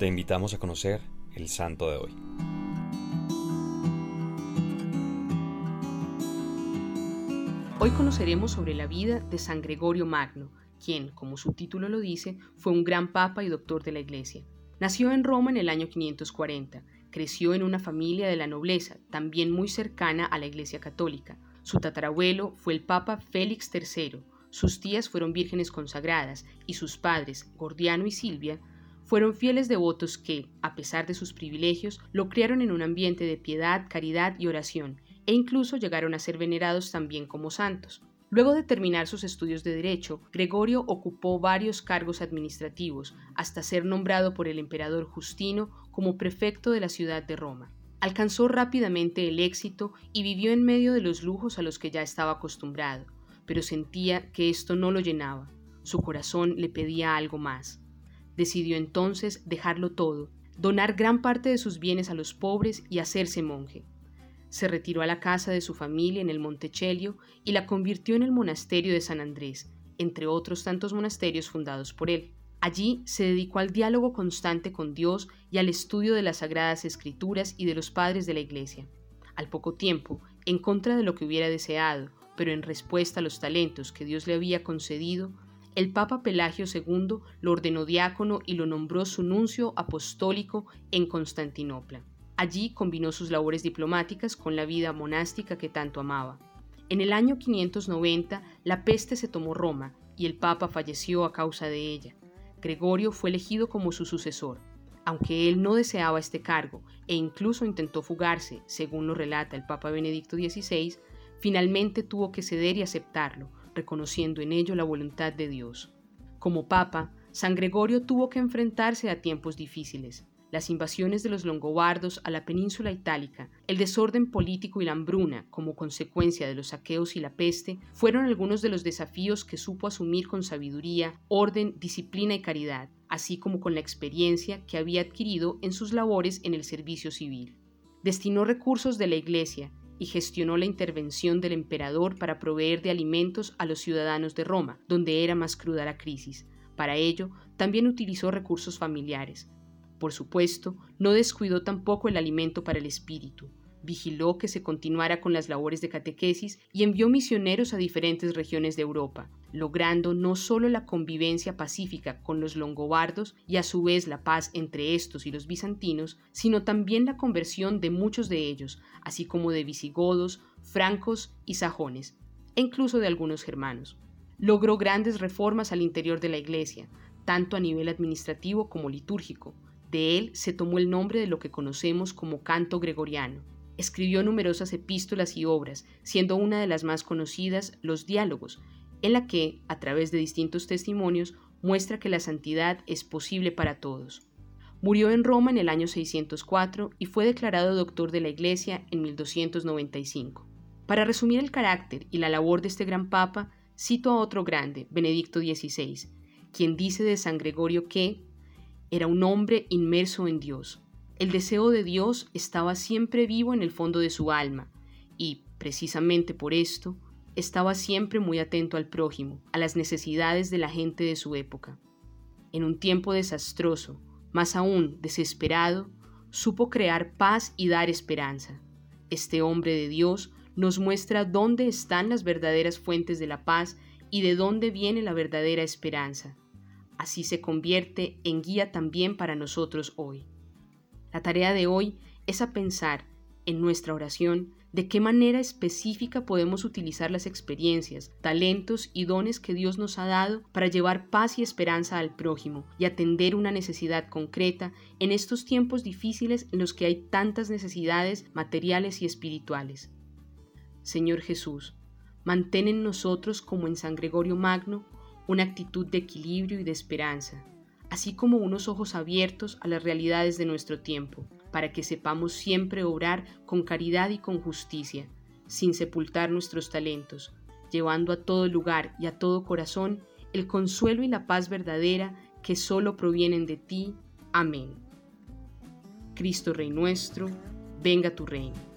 Te invitamos a conocer el santo de hoy. Hoy conoceremos sobre la vida de San Gregorio Magno, quien, como su título lo dice, fue un gran papa y doctor de la Iglesia. Nació en Roma en el año 540, creció en una familia de la nobleza, también muy cercana a la Iglesia católica. Su tatarabuelo fue el Papa Félix III, sus tías fueron vírgenes consagradas y sus padres, Gordiano y Silvia, fueron fieles devotos que, a pesar de sus privilegios, lo criaron en un ambiente de piedad, caridad y oración, e incluso llegaron a ser venerados también como santos. Luego de terminar sus estudios de derecho, Gregorio ocupó varios cargos administrativos, hasta ser nombrado por el emperador Justino como prefecto de la ciudad de Roma. Alcanzó rápidamente el éxito y vivió en medio de los lujos a los que ya estaba acostumbrado, pero sentía que esto no lo llenaba. Su corazón le pedía algo más. Decidió entonces dejarlo todo, donar gran parte de sus bienes a los pobres y hacerse monje. Se retiró a la casa de su familia en el Monte y la convirtió en el monasterio de San Andrés, entre otros tantos monasterios fundados por él. Allí se dedicó al diálogo constante con Dios y al estudio de las sagradas escrituras y de los padres de la Iglesia. Al poco tiempo, en contra de lo que hubiera deseado, pero en respuesta a los talentos que Dios le había concedido, el Papa Pelagio II lo ordenó diácono y lo nombró su nuncio apostólico en Constantinopla. Allí combinó sus labores diplomáticas con la vida monástica que tanto amaba. En el año 590 la peste se tomó Roma y el Papa falleció a causa de ella. Gregorio fue elegido como su sucesor. Aunque él no deseaba este cargo e incluso intentó fugarse, según lo relata el Papa Benedicto XVI, finalmente tuvo que ceder y aceptarlo, reconociendo en ello la voluntad de Dios. Como papa, San Gregorio tuvo que enfrentarse a tiempos difíciles, las invasiones de los longobardos a la península itálica, el desorden político y la hambruna como consecuencia de los saqueos y la peste fueron algunos de los desafíos que supo asumir con sabiduría, orden, disciplina y caridad, así como con la experiencia que había adquirido en sus labores en el servicio civil. Destinó recursos de la Iglesia y gestionó la intervención del emperador para proveer de alimentos a los ciudadanos de Roma, donde era más cruda la crisis. Para ello, también utilizó recursos familiares. Por supuesto, no descuidó tampoco el alimento para el espíritu vigiló que se continuara con las labores de catequesis y envió misioneros a diferentes regiones de Europa, logrando no solo la convivencia pacífica con los longobardos y a su vez la paz entre estos y los bizantinos, sino también la conversión de muchos de ellos, así como de visigodos, francos y sajones, e incluso de algunos germanos. Logró grandes reformas al interior de la Iglesia, tanto a nivel administrativo como litúrgico. De él se tomó el nombre de lo que conocemos como canto gregoriano, Escribió numerosas epístolas y obras, siendo una de las más conocidas Los Diálogos, en la que, a través de distintos testimonios, muestra que la santidad es posible para todos. Murió en Roma en el año 604 y fue declarado doctor de la Iglesia en 1295. Para resumir el carácter y la labor de este gran papa, cito a otro grande, Benedicto XVI, quien dice de San Gregorio que era un hombre inmerso en Dios, el deseo de Dios estaba siempre vivo en el fondo de su alma y, precisamente por esto, estaba siempre muy atento al prójimo, a las necesidades de la gente de su época. En un tiempo desastroso, más aún desesperado, supo crear paz y dar esperanza. Este hombre de Dios nos muestra dónde están las verdaderas fuentes de la paz y de dónde viene la verdadera esperanza. Así se convierte en guía también para nosotros hoy. La tarea de hoy es a pensar en nuestra oración de qué manera específica podemos utilizar las experiencias, talentos y dones que Dios nos ha dado para llevar paz y esperanza al prójimo y atender una necesidad concreta en estos tiempos difíciles en los que hay tantas necesidades materiales y espirituales. Señor Jesús, mantén en nosotros como en San Gregorio Magno una actitud de equilibrio y de esperanza así como unos ojos abiertos a las realidades de nuestro tiempo, para que sepamos siempre obrar con caridad y con justicia, sin sepultar nuestros talentos, llevando a todo lugar y a todo corazón el consuelo y la paz verdadera que solo provienen de ti. Amén. Cristo Rey nuestro, venga tu reino.